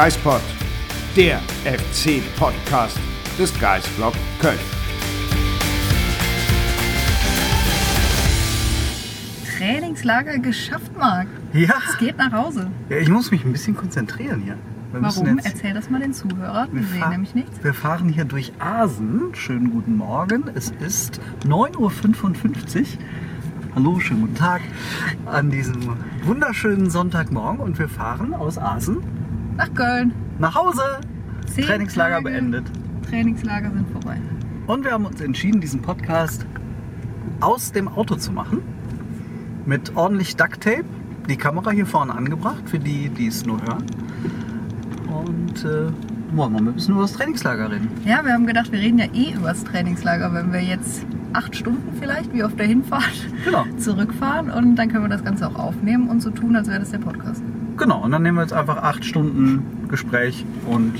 Geispod, der FC-Podcast des Geisblog Köln. Trainingslager geschafft, Marc. Ja. Es geht nach Hause. ja, ich muss mich ein bisschen konzentrieren hier. Wir Warum? jetzt- Erzähl das mal den Zuhörern. Die wir sehen fahr- nämlich nichts. Wir fahren hier durch Asen. Schönen guten Morgen. Es ist 9.55 Uhr. Hallo, schönen guten Tag an diesem wunderschönen Sonntagmorgen und wir fahren aus Asen Nach Köln. nach Hause. Zehn Trainingslager Tage beendet. Trainingslager sind vorbei. Und wir haben uns entschieden, diesen Podcast aus dem Auto zu machen. Mit ordentlich Duct Tape. Die Kamera hier vorne angebracht, für die, die es nur hören. Und äh, wollen wir ein bisschen über das Trainingslager reden. Ja, wir haben gedacht, wir reden ja eh über das Trainingslager, wenn wir jetzt acht Stunden vielleicht, wie auf der Hinfahrt, Genau. zurückfahren. Und dann können wir das Ganze auch aufnehmen und so tun, als wäre das der Podcast. Genau, und dann nehmen wir jetzt einfach acht Stunden Gespräch und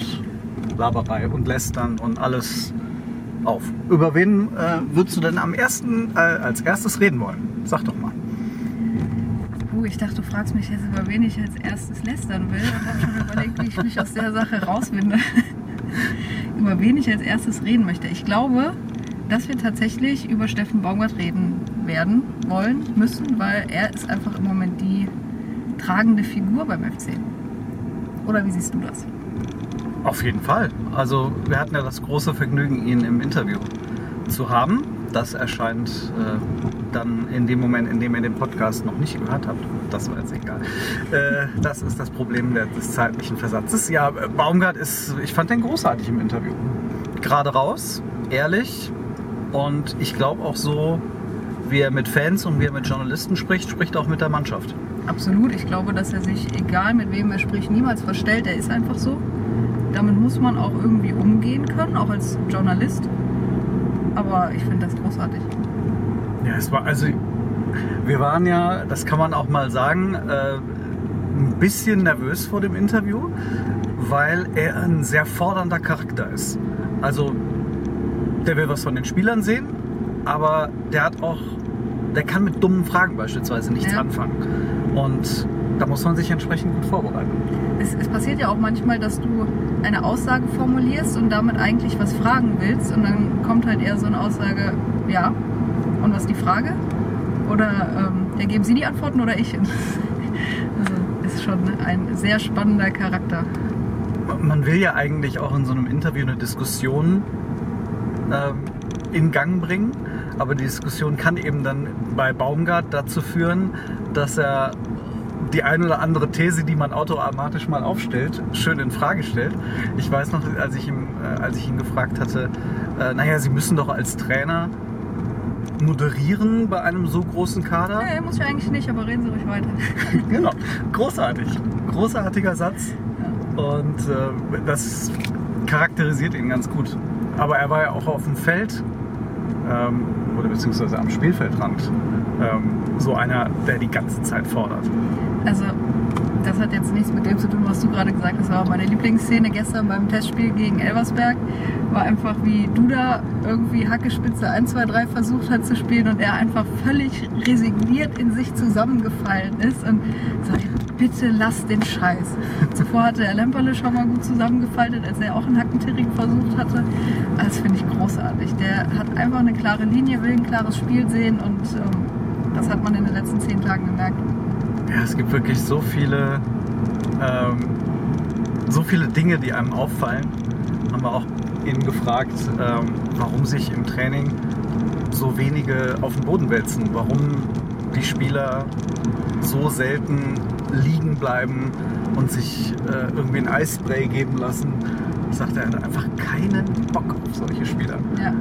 Laberei und Lästern und alles auf. Über wen äh, würdest du denn am ersten, äh, als erstes reden wollen? Sag doch mal. Uh, ich dachte, du fragst mich jetzt, über wen ich als erstes lästern will und habe schon überlegt, wie ich mich aus der Sache rauswinde. über wen ich als erstes reden möchte. Ich glaube, dass wir tatsächlich über Steffen Baumgart reden werden, wollen, müssen, weil er ist einfach im Moment die tragende Figur beim FC. Oder wie siehst du das? Auf jeden Fall. Also wir hatten ja das große Vergnügen, ihn im Interview zu haben. Das erscheint äh, dann in dem Moment, in dem ihr den Podcast noch nicht gehört habt. Das war jetzt egal. Äh, das ist das Problem des zeitlichen Versatzes. Ja, Baumgart ist, ich fand den großartig im Interview. Gerade raus, ehrlich und ich glaube auch so, wie er mit Fans und wie er mit Journalisten spricht, spricht auch mit der Mannschaft. Absolut. Ich glaube, dass er sich, egal mit wem er spricht, niemals verstellt. Er ist einfach so. Damit muss man auch irgendwie umgehen können, auch als Journalist. Aber ich finde das großartig. Ja, es war also wir waren ja, das kann man auch mal sagen, äh, ein bisschen nervös vor dem Interview, weil er ein sehr fordernder Charakter ist. Also der will was von den Spielern sehen, aber der hat auch, der kann mit dummen Fragen beispielsweise nichts Ja. anfangen. Und da muss man sich entsprechend gut vorbereiten. Es, es passiert ja auch manchmal, dass du eine Aussage formulierst und damit eigentlich was fragen willst und dann kommt halt eher so eine Aussage, ja, und was ist die Frage? Oder ähm, ja, geben Sie die Antworten oder ich? Also ist schon ein sehr spannender Charakter. man will ja eigentlich auch in so einem Interview eine Diskussion ähm, in Gang bringen, aber die Diskussion kann eben dann bei Baumgart dazu führen, dass er die eine oder andere These, die man automatisch mal aufstellt, schön in Frage stellt. Ich weiß noch, als ich, ihm, äh, als ich ihn gefragt hatte, äh, naja, Sie müssen doch als Trainer moderieren bei einem so großen Kader. Nee, muss ich eigentlich nicht, aber reden Sie ruhig weiter. Genau, großartig. Großartiger Satz. Und äh, das charakterisiert ihn ganz gut. Aber er war ja auch auf dem Feld ähm, oder beziehungsweise am Spielfeldrand ähm, so einer, der die ganze Zeit fordert. Also, das hat jetzt nichts mit dem zu tun, was du gerade gesagt hast. Auch meine Lieblingsszene gestern beim Testspiel gegen Elversberg. War einfach, wie Duda irgendwie Hackespitze 1, 2, 3 versucht hat zu spielen und er einfach völlig resigniert in sich zusammengefallen ist und sagt, bitte lass den Scheiß. Zuvor hatte er Lemperle schon mal gut zusammengefaltet, als er auch einen Hackentering versucht hatte. Das finde ich großartig. Der hat einfach eine klare Linie, will ein klares Spiel sehen und ähm, das hat man in den letzten zehn Tagen gemerkt. Ja, es gibt wirklich so viele, ähm, so viele Dinge, die einem auffallen. Haben wir auch ihn gefragt, ähm, warum sich im Training so wenige auf den Boden wälzen, warum die Spieler so selten liegen bleiben und sich äh, irgendwie ein Eisspray geben lassen. Sagt er, er hat einfach keinen Bock auf solche Spieler. Ja.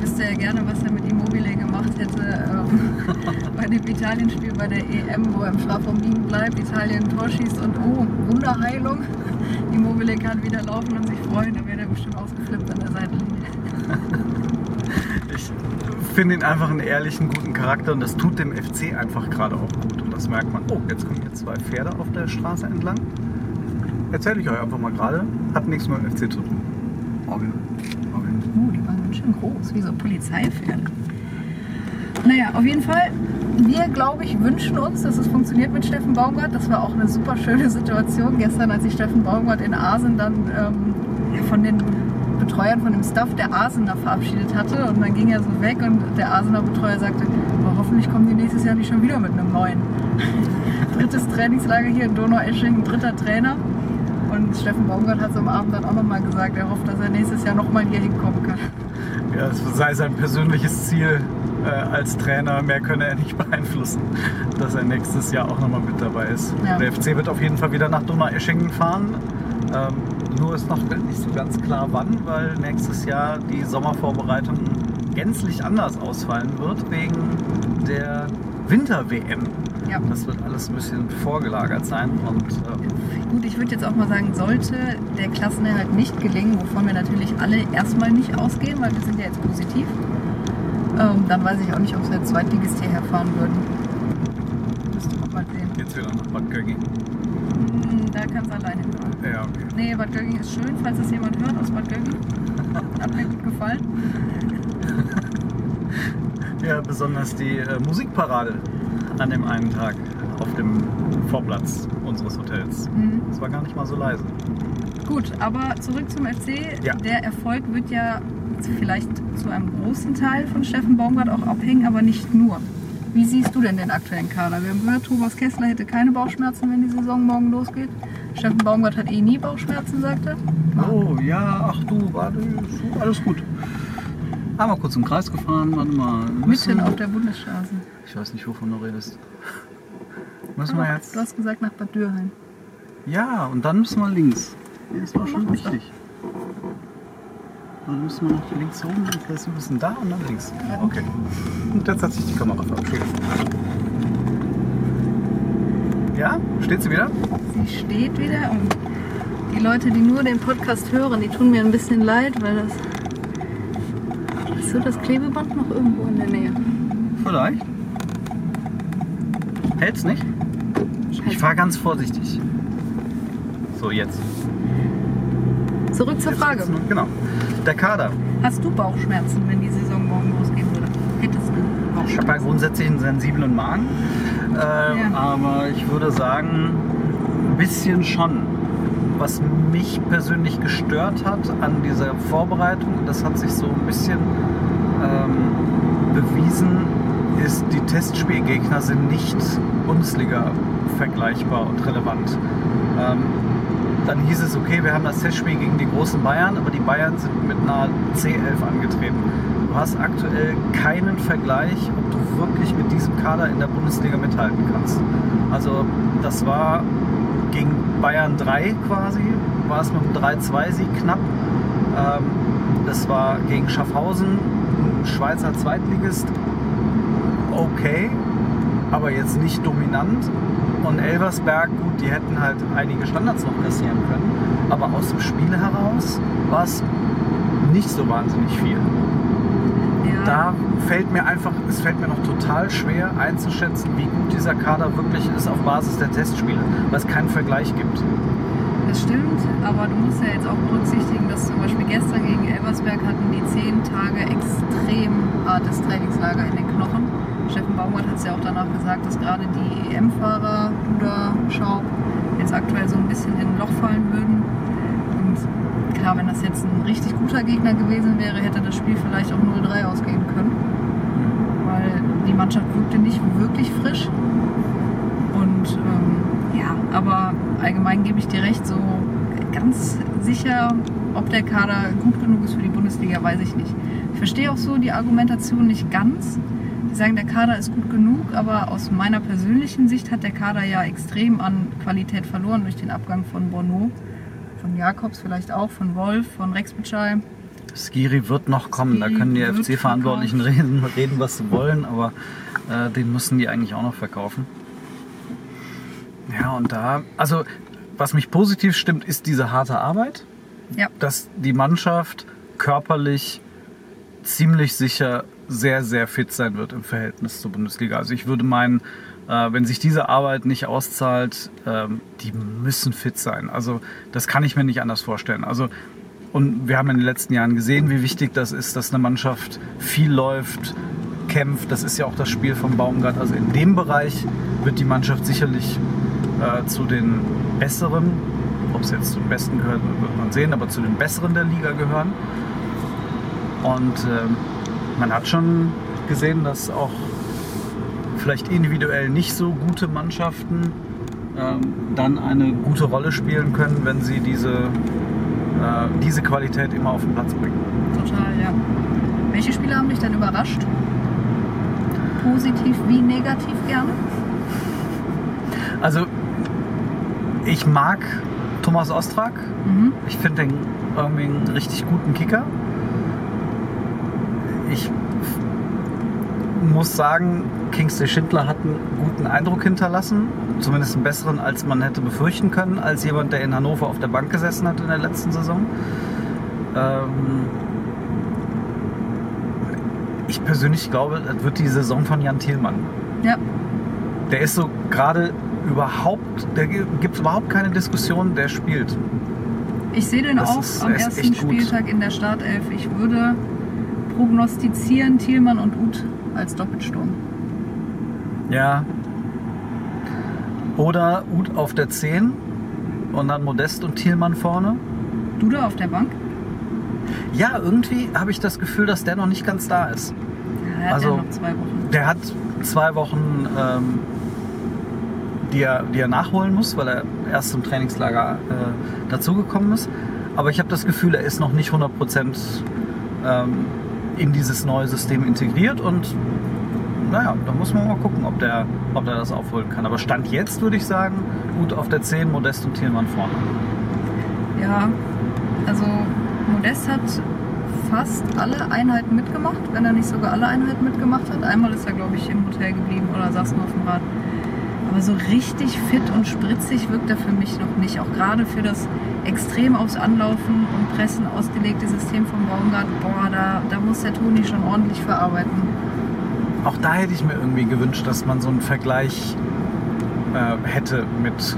Wüsste ja gerne, was er mit Immobile gemacht hätte ähm, bei dem Italien-Spiel bei der EM, wo er im Strafraum liegen bleibt, Italien Tor schießt und oh, Wunderheilung. Immobile kann wieder laufen und sich freuen, dann wäre er bestimmt ausgeflippt an der Seitenlinie. Ich finde ihn einfach einen ehrlichen, guten Charakter und das tut dem FC einfach gerade auch gut. Das merkt man. Oh, jetzt kommen hier zwei Pferde auf der Straße entlang. Erzähle ich euch einfach mal gerade. Hat nichts mit dem FC zu tun. Orgel. Orgel. Uh, die waren ganz schön groß, wie so Polizeipferde. Naja, auf jeden Fall wir, glaube ich, wünschen uns, dass es funktioniert mit Steffen Baumgart. Das war auch eine super schöne Situation gestern, als sich Steffen Baumgart in Asen dann ähm, von den Betreuern, von dem Staff der Asener verabschiedet hatte. Und dann ging er so weg und der Asener Betreuer sagte, aber hoffentlich kommen die nächstes Jahr nicht schon wieder mit einem neuen. Drittes Trainingslager hier in Donaueschingen, dritter Trainer. Und Steffen Baumgart hat es am Abend dann auch nochmal gesagt, er hofft, dass er nächstes Jahr nochmal hier hinkommen kann. Ja, es sei sein persönliches Ziel äh, als Trainer. Mehr könne er nicht beeinflussen, dass er nächstes Jahr auch nochmal mit dabei ist. Ja. Der FC wird auf jeden Fall wieder nach Donaueschingen fahren. Ähm, nur ist noch nicht so ganz klar wann, weil nächstes Jahr die Sommervorbereitung gänzlich anders ausfallen wird wegen der Winter-WM. Ja. Das wird alles ein bisschen vorgelagert sein und ähm, Gut, ich würde jetzt auch mal sagen, sollte der Klassenerhalt nicht gelingen, wovon wir natürlich alle erstmal nicht ausgehen, weil wir sind ja jetzt positiv, ähm, dann weiß ich auch nicht, ob wir als Zweitligist hierher fahren würden. Müsste man mal sehen. jetzt wieder nach Bad Gögging. Hm, Da kann es alleine hinfahren. Ja, okay. Nee, Bad Gögging ist schön, falls das jemand hört aus Bad Gögging. Hat mir gut gefallen. Ja, besonders die äh, Musikparade an dem einen Tag auf dem Vorplatz unseres Hotels. Mhm. Das war gar nicht mal so leise. Gut, aber zurück zum FC. Ja. Der Erfolg wird ja vielleicht zu einem großen Teil von Steffen Baumgart auch abhängen, aber nicht nur. Wie siehst du denn den aktuellen Kader? Wir haben gehört, Thomas Kessler hätte keine Bauchschmerzen, wenn die Saison morgen losgeht. Steffen Baumgart hat eh nie Bauchschmerzen, sagt er. Oh, ja, ach du, warte, alles gut. Einmal kurz im Kreis gefahren, warte mal. Mitten auf der Bundesstraße. Ich weiß nicht, wovon du redest. Müssen wir jetzt. Du hast gesagt nach Bad Dürheim. Ja, und dann müssen wir links. Ja, Das war schon wichtig. Dann müssen wir noch links rum, das heißt, wir müssen da und dann links. Okay. Und jetzt hat sich die Kamera verabschiedet. Ja, steht sie wieder? Sie steht wieder und die Leute, die nur den Podcast hören, die tun mir ein bisschen leid, weil das. So das Klebeband noch irgendwo in der Nähe? Vielleicht. Hält's nicht? Ich fahre ganz vorsichtig. So, jetzt. Zurück zur Jetzt Frage. noch- Genau. Der Kader. Hast du Bauchschmerzen, wenn die Saison morgen losgehen würde? Hättest du Ich habe ja Bauchschmerzen? grundsätzlich einen sensiblen Magen. Ähm, Ja. Aber ich würde sagen, ein bisschen schon. Was mich persönlich gestört hat an dieser Vorbereitung, und das hat sich so ein bisschen ähm, bewiesen, ist, die Testspielgegner sind nicht Bundesliga vergleichbar und relevant. Ähm, dann hieß es, okay, wir haben das Testspiel gegen die großen Bayern, aber die Bayern sind mit einer C11 angetreten. Du hast aktuell keinen Vergleich, ob du wirklich mit diesem Kader in der Bundesliga mithalten kannst. Also das war gegen Bayern 3 quasi, war es mit einem 3-2-Sieg knapp. Ähm, das war gegen Schaffhausen, Schweizer Zweitligist, okay, aber jetzt nicht dominant. Und Elversberg, gut, die hätten halt einige Standards noch kassieren können. Aber aus dem Spiel heraus war es nicht so wahnsinnig viel. Da fällt mir einfach, es fällt mir noch total schwer einzuschätzen, wie gut dieser Kader wirklich ist auf Basis der Testspiele, weil es keinen Vergleich gibt. Das stimmt, aber du musst ja jetzt auch berücksichtigen, dass zum Beispiel gestern gegen Elversberg hatten die zehn Tage extrem hartes Trainingslager in den Knochen. Steffen Baumgart hat es ja auch danach gesagt, dass gerade die EM-Fahrer, Duda, Schaub, jetzt aktuell so ein bisschen in ein Loch fallen würden. Klar, wenn das jetzt ein richtig guter Gegner gewesen wäre, hätte das Spiel vielleicht auch 0-3 ausgehen können. Weil die Mannschaft wirkte nicht wirklich frisch. Und ähm, ja, aber allgemein gebe ich dir recht, so ganz sicher, ob der Kader gut genug ist für die Bundesliga, weiß ich nicht. Ich verstehe auch so die Argumentation nicht ganz. Die sagen, der Kader ist gut genug, aber aus meiner persönlichen Sicht hat der Kader ja extrem an Qualität verloren durch den Abgang von Bono, von Jakobs vielleicht auch, von Wolf, von Rex Bitschei. Skiri wird noch kommen, da Skiri können die FC-Verantwortlichen reden, reden, was sie wollen, aber äh, den müssen die eigentlich auch noch verkaufen. Ja, und da, also was mich positiv stimmt, ist diese harte Arbeit, Ja, dass die Mannschaft körperlich ziemlich sicher sehr, sehr fit sein wird im Verhältnis zur Bundesliga. Also ich würde meinen, wenn sich diese Arbeit nicht auszahlt, ähm, die müssen fit sein. Also das kann ich mir nicht anders vorstellen. Also und wir haben in den letzten Jahren gesehen, wie wichtig das ist, dass eine Mannschaft viel läuft, kämpft. Das ist ja auch das Spiel von Baumgart. Also in dem Bereich wird die Mannschaft sicherlich äh, zu den besseren, ob es jetzt zum besten gehört, wird man sehen, aber zu den besseren der Liga gehören. Und ähm, man hat schon gesehen, dass auch vielleicht individuell nicht so gute Mannschaften ähm, dann eine gute Rolle spielen können, wenn sie diese, äh, diese Qualität immer auf den Platz bringen. Total, ja. Welche Spieler haben dich denn überrascht? Positiv wie negativ gerne? Also ich mag Thomas Ostrak. Mhm. Ich finde den irgendwie einen richtig guten Kicker. Ich muss sagen, Kingsley Schindler hat einen guten Eindruck hinterlassen. Zumindest einen besseren, als man hätte befürchten können, als jemand, der in Hannover auf der Bank gesessen hat in der letzten Saison. Ähm ich persönlich glaube, das wird die Saison von Jan Thielmann. Ja, Der ist so gerade überhaupt, da gibt es überhaupt keine Diskussion, der spielt. ich sehe den Das auch ist- am er ersten echt gut. Spieltag in der Startelf. Ich würde prognostizieren Thielmann und Uth als Doppelsturm. Ja. Oder Uth auf der 10 und dann Modest und Thielmann vorne. Duda auf der Bank? Ja, irgendwie habe ich das Gefühl, dass der noch nicht ganz da ist. Ja, hat Also- noch zwei Wochen. Der hat zwei Wochen, ähm, die, er, die er nachholen muss, weil er erst zum Trainingslager äh, dazugekommen ist. Aber ich habe das Gefühl, er ist noch nicht 100% ähm, in dieses neue System integriert und naja, da muss man mal gucken, ob der, ob der das aufholen kann. Aber Stand jetzt würde ich sagen, gut auf der 10, Modest und Thielmann vorne. Ja, also Modest hat fast alle Einheiten mitgemacht, wenn er nicht sogar alle Einheiten mitgemacht hat. Einmal ist er, glaube ich, im Hotel geblieben oder saß nur auf dem Rad. Aber so richtig fit und spritzig wirkt er für mich noch nicht. Auch gerade für das extrem aufs Anlaufen und Pressen ausgelegte System von Baumgart. Boah, da, da muss der Toni schon ordentlich verarbeiten. Auch da hätte ich mir irgendwie gewünscht, dass man so einen Vergleich äh, hätte mit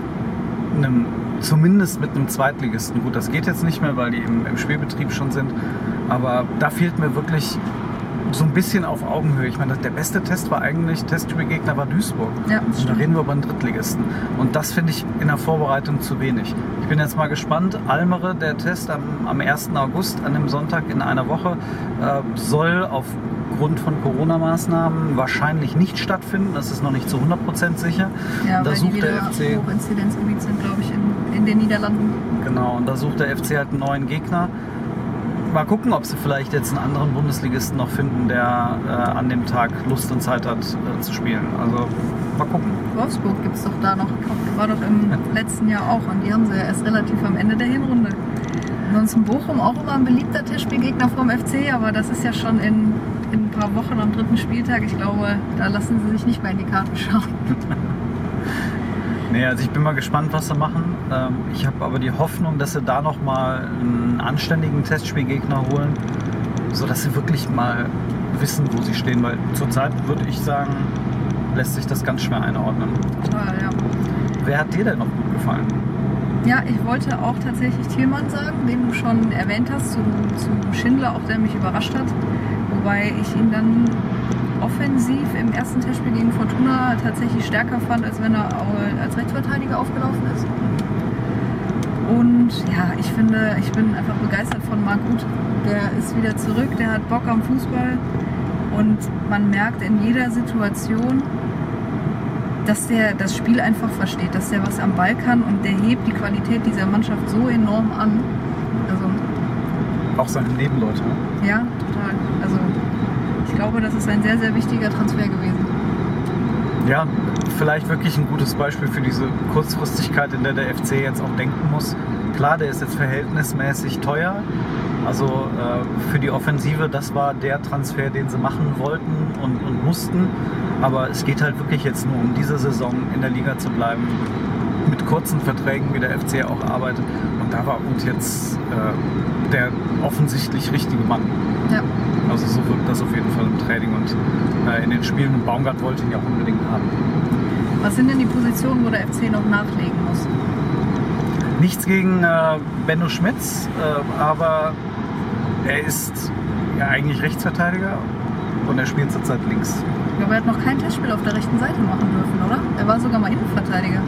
einem, zumindest mit einem Zweitligisten. Gut, das geht jetzt nicht mehr, weil die im, im Spielbetrieb schon sind. Aber da fehlt mir wirklich so ein bisschen auf Augenhöhe. Ich meine, der beste Test war eigentlich, Testspielgegner war Duisburg. Ja, Und da reden wir über einen Drittligisten. Und das finde ich in der Vorbereitung zu wenig. Ich bin jetzt mal gespannt. Almere, der Test am, am 1. August, an dem Sonntag in einer Woche, äh, soll aufgrund von Corona-Maßnahmen wahrscheinlich nicht stattfinden. Das ist noch nicht zu 100% sicher. Ja, da weil die sucht wieder der FC. Hochinzidenzgebiet sind, glaube ich, in, in den Niederlanden. Genau, und da sucht der FC halt einen neuen Gegner. Mal gucken, ob sie vielleicht jetzt einen anderen Bundesligisten noch finden, der äh, an dem Tag Lust und Zeit hat äh, zu spielen. Also mal gucken. Wolfsburg gibt es doch da noch. War doch im letzten Jahr auch. Und die haben sie ja erst relativ am Ende der Hinrunde. Ansonsten Bochum auch immer ein beliebter Testspielgegner vom FC, aber das ist ja schon in, in ein paar Wochen am dritten Spieltag. Ich glaube, da lassen sie sich nicht mehr in die Karten schauen. Nee, also ich bin mal gespannt, was sie machen. Ähm, ich habe aber die Hoffnung, dass sie da nochmal einen anständigen Testspielgegner holen, sodass sie wirklich mal wissen, wo sie stehen. Weil zurzeit würde ich sagen, lässt sich das ganz schwer einordnen. Total, ja. Wer hat dir denn noch gut gefallen? Ja, ich wollte auch tatsächlich Thielmann sagen, den du schon erwähnt hast, zu, zu Schindler, auch der mich überrascht hat. Wobei ich ihn dann offensiv im ersten Testspiel gegen Fortuna tatsächlich stärker fand, als wenn er als Rechtsverteidiger aufgelaufen ist. Und ja, ich finde, ich bin einfach begeistert von Marc Uth. Der ist wieder zurück, der hat Bock am Fußball und man merkt in jeder Situation, dass der das Spiel einfach versteht, dass der was am Ball kann und der hebt die Qualität dieser Mannschaft so enorm an. Also Auch seine Nebenleute. ne? ja, total. Also ich glaube, das ist ein sehr, sehr wichtiger Transfer gewesen. Ja, vielleicht wirklich ein gutes Beispiel für diese Kurzfristigkeit, in der der FC jetzt auch denken muss. Klar, der ist jetzt verhältnismäßig teuer. Also äh, für die Offensive, das war der Transfer, den sie machen wollten und, und mussten. Aber es geht halt wirklich jetzt nur um diese Saison in der Liga zu bleiben. Mit kurzen Verträgen, wie der FC auch arbeitet. Und da war Uth jetzt äh, der offensichtlich richtige Mann. Ja, Also so wirkt das auf jeden Fall im Training und äh, in den Spielen. Und Baumgart wollte ihn ja auch unbedingt haben. was sind denn die Positionen, wo der FC noch nachlegen muss? Nichts gegen äh, Benno Schmitz, äh, aber er ist ja eigentlich Rechtsverteidiger und er spielt zurzeit links. Aber er hat noch kein Testspiel auf der rechten Seite machen dürfen, oder? Er war sogar mal Innenverteidiger.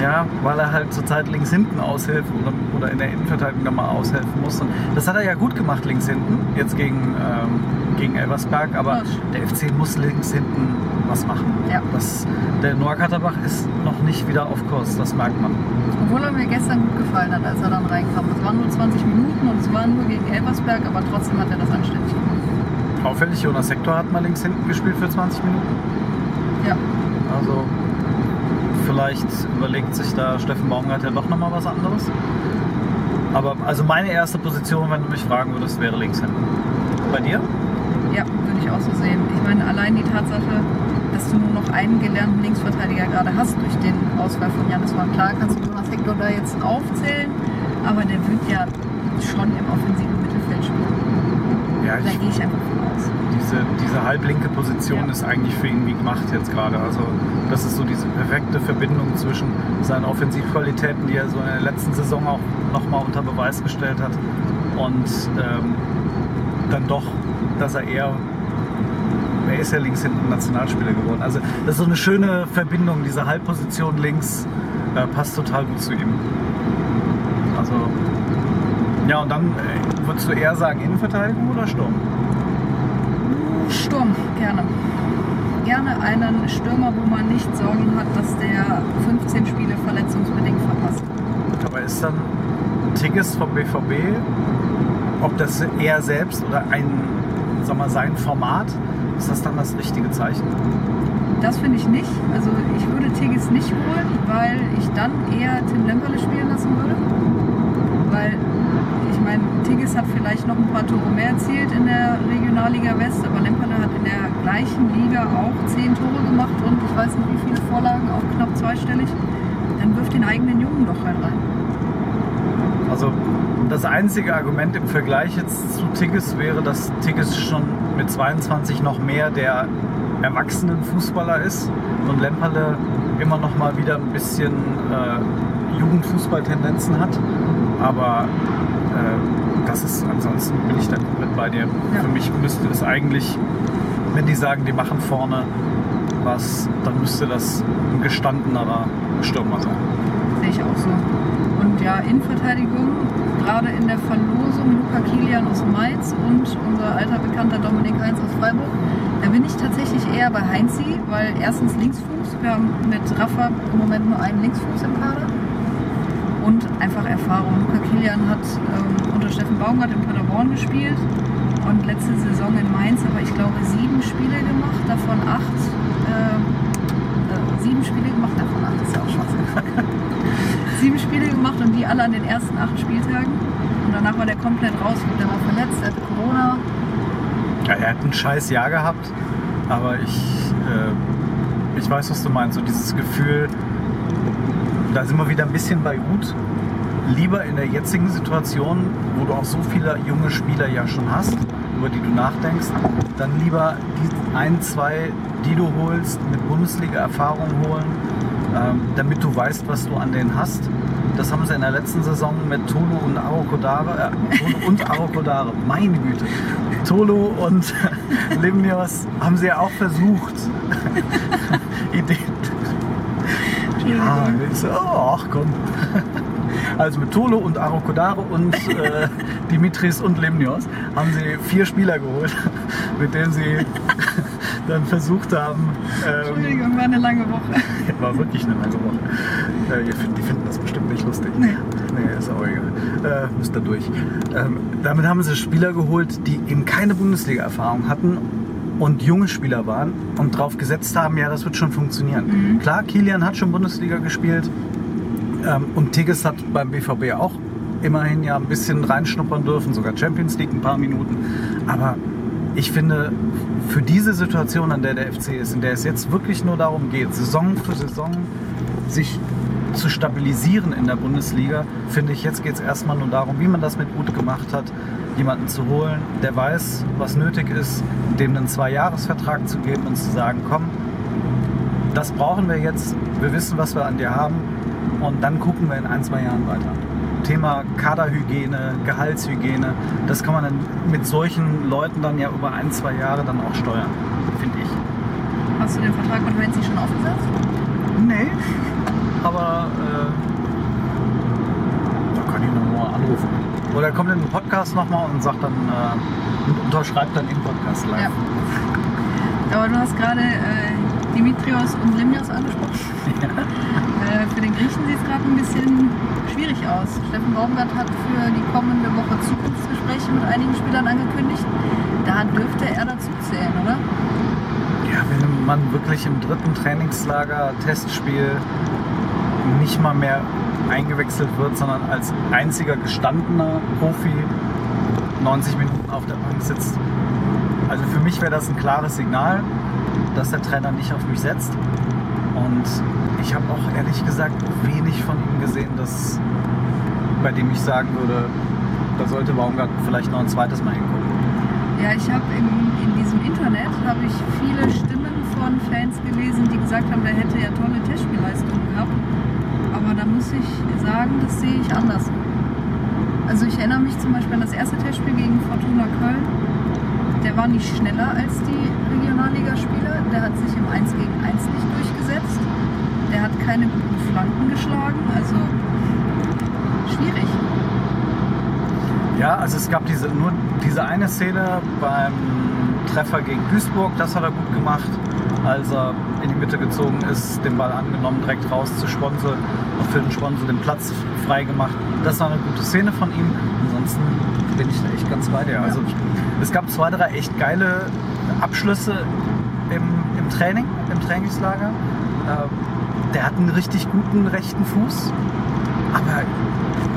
Ja, weil er halt zurzeit links hinten aushelfen oder, oder in der Innenverteidigung dann mal aushelfen muss. Und das hat er ja gut gemacht links hinten, jetzt gegen, ähm, gegen Elversberg, aber der FC muss links hinten was machen. Ja. Das, der Noah Katterbach ist noch nicht wieder auf Kurs, das merkt man. Obwohl er mir gestern gut gefallen hat, als er dann reinkam. Es waren nur 20 Minuten und es waren nur gegen Elversberg, aber trotzdem hat er das anständig gemacht. Auffällig, Jonas Sektor hat mal links hinten gespielt für 20 Minuten. Ja, Also vielleicht überlegt sich da Steffen Baumgart ja doch nochmal was anderes. Aber also meine erste Position, wenn du mich fragen würdest, wäre links hinten. Bei dir? ja, würde ich auch so sehen. Ich meine, allein die Tatsache, dass du nur noch einen gelernten Linksverteidiger gerade hast durch den Ausfall von Janis Mann. Klar kannst du Jonas Hector da jetzt aufzählen, aber der wird ja schon im offensiven Mittelfeld spielen. Ja, Da gehe ich einfach von aus. Diese, diese halblinke Position Ja. ist eigentlich für ihn wie gemacht jetzt gerade. Also das ist so diese perfekte Verbindung zwischen seinen Offensivqualitäten, die er so in der letzten Saison auch nochmal unter Beweis gestellt hat und ähm, dann doch, dass er eher, er ist ja links hinten Nationalspieler geworden. Also das ist so eine schöne Verbindung, diese Halbposition links äh, passt total gut zu ihm. Also ja und dann äh, würdest du eher sagen Innenverteidigung oder Sturm? Sturm, gerne. Gerne einen Stürmer, wo man nicht Sorgen hat, dass der 15 Spiele verletzungsbedingt verpasst. Aber ist dann Tigges vom BVB, ob das er selbst oder ein, sag mal, sein Format, ist das dann das richtige Zeichen? Das finde ich nicht. Also ich würde Tigges nicht holen, weil ich dann eher Tim Lemperle spielen lassen würde. Weil meine, Tigges hat vielleicht noch ein paar Tore mehr erzielt in der Regionalliga West, aber Lemperle hat in der gleichen Liga auch 10 Tore gemacht und ich weiß nicht wie viele Vorlagen, auch knapp zweistellig. Dann wirft den eigenen Jungen doch halt rein. Also das einzige Argument im Vergleich jetzt zu Tigges wäre, dass Tigges schon mit 22 noch mehr der erwachsenen Fußballer ist und Lemperle immer noch mal wieder ein bisschen äh, Jugendfußballtendenzen hat. Aber das ist ansonsten bin ich da komplett bei dir. Ja. Für mich müsste es eigentlich, wenn die sagen, die machen vorne was, dann müsste das ein gestandenerer Stürmer sein. Sehe ich auch so. Und ja, Innenverteidigung, gerade in der Verlosung Luca Kilian aus Mainz und unser alter Bekannter Dominik Heinz aus Freiburg. Da bin ich tatsächlich eher bei Heinzi, weil erstens Linksfuß, wir haben mit Rafa im Moment nur einen Linksfuß im Kader. Und einfach Erfahrung. Luca Kilian hat ähm, unter Steffen Baumgart in Paderborn gespielt und letzte Saison in Mainz, aber ich glaube sieben Spiele gemacht, davon acht. ähm, äh, sieben Spiele gemacht, davon acht ist ja auch Schwachsinn sieben Spiele gemacht und die alle an den ersten acht Spieltagen. Und danach war der komplett raus, der war verletzt, er hatte Corona. Ja, er hat ein scheiß Jahr gehabt, aber ich, äh, ich weiß, was du meinst. So dieses Gefühl, da sind wir wieder ein bisschen bei gut. Lieber in der jetzigen Situation, wo du auch so viele junge Spieler ja schon hast, über die du nachdenkst, dann lieber die ein, zwei, die du holst, mit Bundesliga-Erfahrung holen, ähm, damit du weißt, was du an denen hast. Das haben sie in der letzten Saison mit Tolo und Arokodare, äh, Tolo und Arokodare, meine Güte. Tolo und Limnios haben sie ja auch versucht. Ideen. Ja, ich so, oh, ach komm. Also mit Tolo und Arokodare und äh, Dimitris und Limnios haben sie vier Spieler geholt, mit denen sie dann versucht haben, ähm, Entschuldigung, war eine lange Woche. war wirklich eine lange Woche. Äh, die finden das bestimmt nicht lustig. Nee. Nee, ist auch egal. Äh, müsst ihr durch. Ähm, damit haben sie Spieler geholt, die eben keine Bundesliga-Erfahrung hatten und junge Spieler waren und darauf gesetzt haben, ja, das wird schon funktionieren. Klar, Kilian hat schon Bundesliga gespielt ähm, und Tigges hat beim BVB auch immerhin ja ein bisschen reinschnuppern dürfen, sogar Champions League ein paar Minuten. Aber ich finde, für diese Situation, an der der FC ist, in der es jetzt wirklich nur darum geht, Saison für Saison sich zu stabilisieren in der Bundesliga, finde ich, jetzt geht es erstmal nur darum, wie man das mit gut gemacht hat, jemanden zu holen, der weiß, was nötig ist, dem einen Zwei-Jahres-Vertrag zu geben und zu sagen, komm, das brauchen wir jetzt, wir wissen, was wir an dir haben und dann gucken wir in ein, zwei Jahren weiter. Thema Kaderhygiene, Gehaltshygiene, das kann man dann mit solchen Leuten dann ja über ein, zwei Jahre dann auch steuern, finde ich. Hast du den Vertrag mit Renzi schon aufgesetzt? Nee, aber äh, da kann ich noch mal anrufen. Oder er kommt in den Podcast nochmal und sagt dann äh, und unterschreibt dann im Podcast live. Ja. Aber du hast gerade äh, Dimitrios und Limnios angesprochen. Äh, für den Griechen sieht es gerade ein bisschen schwierig aus. Steffen Baumgart hat für die kommende Woche Zukunftsgespräche mit einigen Spielern angekündigt. Da dürfte er dazu zählen, oder? Ja, wenn man wirklich im dritten Trainingslager, Testspiel nicht mal mehr eingewechselt wird, sondern als einziger gestandener Profi 90 Minuten auf der Bank sitzt. Also für mich wäre das ein klares Signal, dass der Trainer nicht auf mich setzt. Und ich habe auch ehrlich gesagt wenig von ihm gesehen, dass, bei dem ich sagen würde, da sollte Baumgart vielleicht noch ein zweites Mal hingucken. Ja, ich habe in, in diesem Internet habe ich viele Stimmen von Fans gelesen, die gesagt haben, der hätte ja tolle Testspielleistungen gehabt. Aber da muss ich sagen, das sehe ich anders. Also ich erinnere mich zum Beispiel an das erste Testspiel gegen Fortuna Köln. Der war nicht schneller als die Regionalligaspieler. Der hat sich im 1 gegen 1 nicht durchgesetzt. Der hat keine guten Flanken geschlagen. Also schwierig. Ja, also es gab diese, nur diese eine Szene beim Treffer gegen Duisburg, das hat er gut gemacht, als er in die Mitte gezogen ist, den Ball angenommen, direkt raus zu Sponsor für den Sponsor den Platz frei gemacht. Das war eine gute Szene von ihm. Ansonsten bin ich da echt ganz bei dir. Also es gab zwei, drei echt geile Abschlüsse im, im Training, im Trainingslager. Äh, der hat einen richtig guten rechten Fuß, aber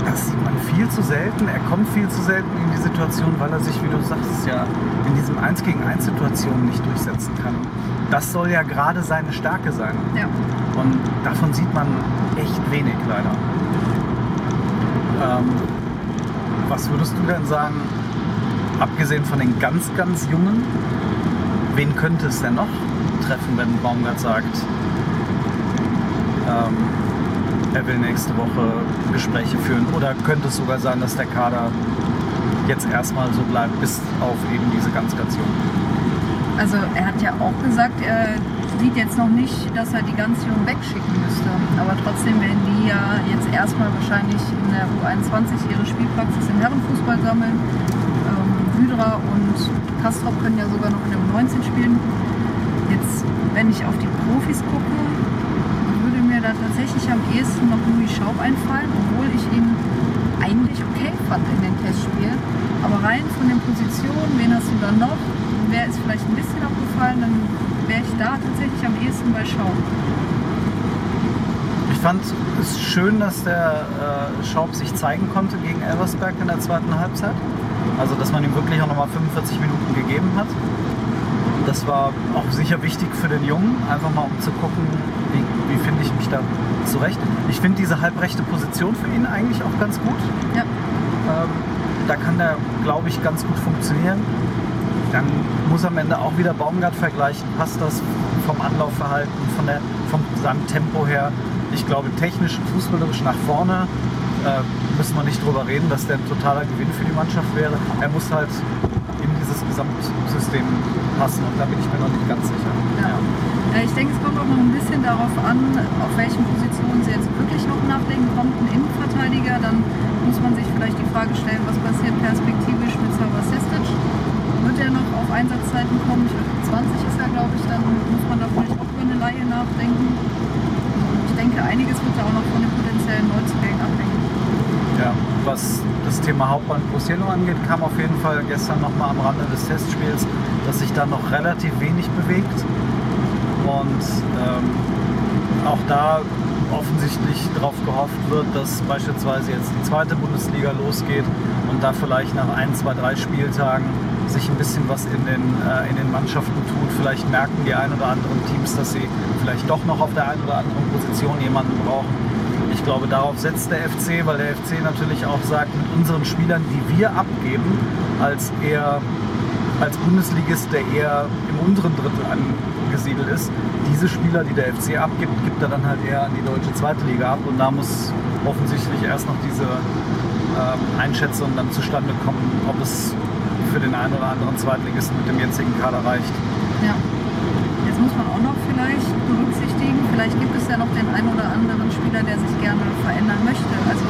das sieht man viel zu selten. Er kommt viel zu selten in die Situation, weil er sich, wie du sagst, ja in diesem 1 gegen 1 Situation nicht durchsetzen kann. Das soll ja gerade seine Stärke sein. Ja. Und davon sieht man echt wenig leider. Ähm, was würdest du denn sagen, abgesehen von den ganz, ganz Jungen, wen könnte es denn noch treffen, wenn Baumgart sagt, ähm, er will nächste Woche Gespräche führen? Oder könnte es sogar sein, dass der Kader jetzt erstmal so bleibt, bis auf eben diese ganz, ganz Jungen? Also er hat ja auch gesagt, er sieht jetzt noch nicht, dass er die ganz Jungen wegschicken müsste. Aber trotzdem werden die ja jetzt erstmal wahrscheinlich in der U21 ihre Spielpraxis im Herrenfußball sammeln. Ähm, Hydra und Kastrop können ja sogar noch in der U19 spielen. Jetzt, wenn ich auf die Profis gucke, würde mir da tatsächlich am ehesten noch Louis Schaub einfallen, obwohl ich ihn eigentlich okay fand in den Testspielen. Aber rein von den Positionen, wen hast du dann noch? Wer ist vielleicht ein bisschen aufgefallen, dann wäre ich da tatsächlich am ehesten bei Schaub. Ich fand es schön, dass der äh, Schaub sich zeigen konnte gegen Elversberg in der zweiten Halbzeit. Also, dass man ihm wirklich auch nochmal 45 Minuten gegeben hat. Das war auch sicher wichtig für den Jungen, einfach mal um zu gucken, wie, wie finde ich mich da zurecht. Ich finde diese halbrechte Position für ihn eigentlich auch ganz gut. Ja. Ähm, da kann der, glaube ich, ganz gut funktionieren. Dann muss am Ende auch wieder Baumgart vergleichen. Passt das vom Anlaufverhalten, von der, vom seinem Tempo her? Ich glaube, technisch, fußballerisch nach vorne äh, müssen wir nicht drüber reden, dass der ein totaler Gewinn für die Mannschaft wäre. Er muss halt in dieses Gesamtsystem passen und da bin ich mir noch nicht ganz sicher. Ja. Ja, ich denke, es kommt auch noch ein bisschen darauf an, auf welchen Positionen sie jetzt wirklich noch nachlegen. Kommt ein Innenverteidiger, dann muss man sich vielleicht die Frage stellen, was passiert perspektivisch mit Sava Sestic. Wird er noch auf Einsatzzeiten kommen? Ich glaube, 20 ist er, glaube ich, dann muss man da vielleicht auch über eine Laie nachdenken. Ich denke, einiges wird da auch noch von den potenziellen Neuzugängen abhängen. Ja, was das Thema Hauptmann Brussello angeht, kam auf jeden Fall gestern nochmal am Rande des Testspiels, dass sich da noch relativ wenig bewegt. Und ähm, auch da offensichtlich darauf gehofft wird, dass beispielsweise jetzt die zweite Bundesliga losgeht und da vielleicht nach ein, zwei, drei Spieltagen sich ein bisschen was in den, äh, in den Mannschaften tut. Vielleicht merken die ein oder anderen Teams, dass sie vielleicht doch noch auf der einen oder anderen Position jemanden brauchen. Ich glaube, darauf setzt der FC, weil der FC natürlich auch sagt, mit unseren Spielern, die wir abgeben, als eher als Bundesligist, der eher im unteren Drittel angesiedelt ist, diese Spieler, die der FC abgibt, gibt er dann halt eher an die deutsche zweite Liga ab und da muss offensichtlich erst noch diese ähm, Einschätzungen dann zustande kommen, ob es für den einen oder anderen Zweitligisten mit dem jetzigen Kader reicht. Ja. Jetzt muss man auch noch vielleicht berücksichtigen, vielleicht gibt es ja noch den einen oder anderen Spieler, der sich gerne verändern möchte. Also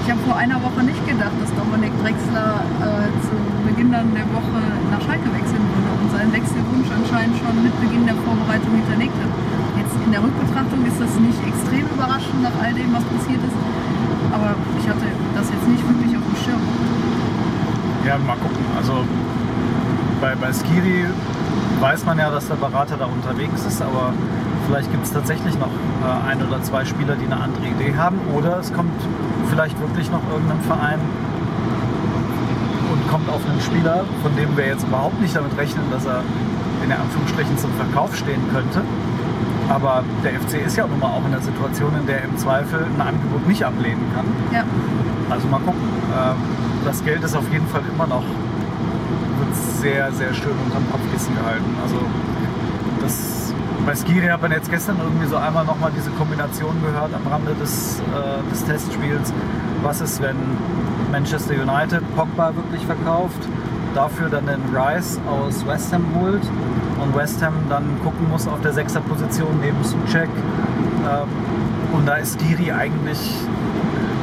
ich habe vor einer Woche nicht gedacht, dass Dominik Drexler äh, zu Beginn der Woche nach Schalke wechseln würde und seinen Wechselwunsch anscheinend schon mit Beginn der Vorbereitung hinterlegt hat. Jetzt in der Rückbetrachtung ist das nicht extrem überraschend nach all dem, was passiert ist. Aber ich hatte das jetzt nicht wirklich auf dem Schirm. Ja, mal gucken. Also bei, bei Skiri weiß man ja, dass der Berater da unterwegs ist, aber vielleicht gibt es tatsächlich noch äh, ein oder zwei Spieler, die eine andere Idee haben. Oder es kommt vielleicht wirklich noch irgendein Verein und kommt auf einen Spieler, von dem wir jetzt überhaupt nicht damit rechnen, dass er in der Anführungsstrichen zum Verkauf stehen könnte. Aber der FC ist ja nun mal auch in der Situation, in der er im Zweifel ein Angebot nicht ablehnen kann. Ja. Also mal gucken. Ähm, Das Geld ist auf jeden Fall immer noch sehr, sehr schön unterm Kopfkissen gehalten. Also das, bei Skiri hat man jetzt gestern irgendwie so einmal nochmal diese Kombination gehört am Rande des, äh, des Testspiels. Was ist, wenn Manchester United Pogba wirklich verkauft, dafür dann den Rice aus West Ham holt und West Ham dann gucken muss auf der Sechserposition neben Suchek. Ähm, und da ist Skiri eigentlich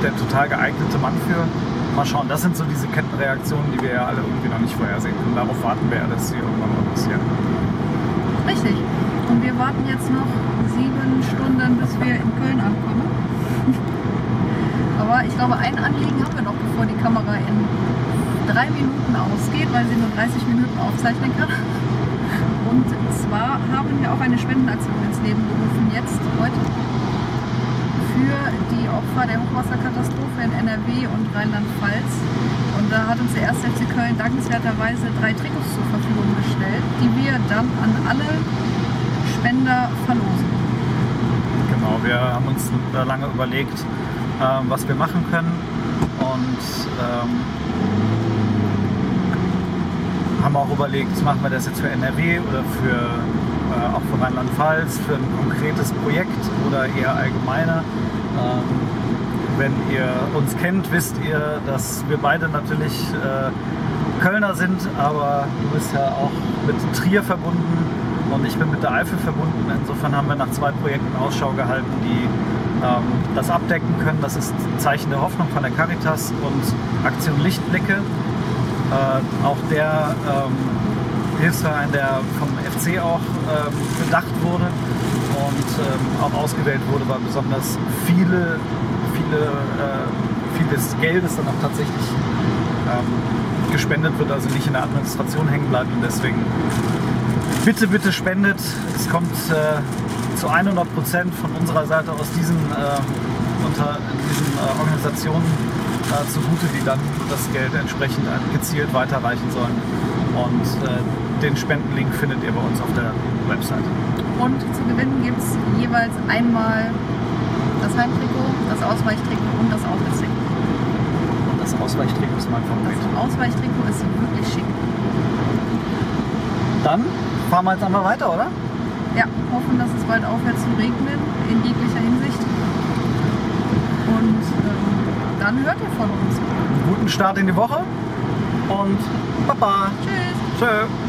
der total geeignete Mann für. Mal schauen, das sind so diese Kettenreaktionen, die wir ja alle irgendwie noch nicht vorhersehen können. Darauf warten wir ja, dass sie irgendwann mal passieren. Richtig. Und wir warten jetzt noch sieben Stunden, bis wir in Köln ankommen. Aber ich glaube, ein Anliegen haben wir noch, bevor die Kamera in drei Minuten ausgeht, weil sie nur 30 Minuten aufzeichnen kann. Und zwar haben wir auch eine Spendenaktion ins Leben gerufen, jetzt, heute, für die Opfer der Hochwasserkatastrophe in NRW und Rheinland-Pfalz. Und da hat uns der 1. FC Köln dankenswerterweise drei Trikots zur Verfügung gestellt, die wir dann an alle Spender verlosen. Genau, wir haben uns lange überlegt, ähm, was wir machen können und ähm, haben auch überlegt, machen wir das jetzt für NRW oder für äh, auch für Rheinland-Pfalz, für ein konkretes Projekt oder eher allgemeiner. Ähm, wenn ihr uns kennt, wisst ihr, dass wir beide natürlich äh, Kölner sind, aber du bist ja auch mit Trier verbunden und ich bin mit der Eifel verbunden. Insofern haben wir nach zwei Projekten Ausschau gehalten, die ähm, das abdecken können. Das ist Zeichen der Hoffnung von der Caritas und Aktion Lichtblicke. Äh, auch der ähm, Hilfsverein, der vom FC auch ähm, bedacht wurde und ähm, auch ausgewählt wurde, weil besonders viele, viele, äh, vieles Geldes dann auch tatsächlich ähm, gespendet wird, also nicht in der Administration hängen bleibt und deswegen bitte, bitte spendet. Es kommt äh, zu 100 Prozent von unserer Seite aus diesen, äh, unter, diesen Organisationen zugute, die dann das Geld entsprechend gezielt weiterreichen sollen. Und den Spendenlink findet ihr bei uns auf der Website. Und zu gewinnen gibt es jeweils einmal das Heimtrikot, das Ausweichtrikot und das Auswärtstrikot. Und das Ausweichtrikot ist mein Favorit. Das Ausweichtrikot ist wirklich schick. Dann fahren wir jetzt einmal weiter, oder? Ja, hoffen, dass es bald aufhört zu regnen, in jeglicher Hinsicht. Und ähm, dann hört ihr von uns. Einen guten Start in die Woche und Baba. Tschüss! Tschö.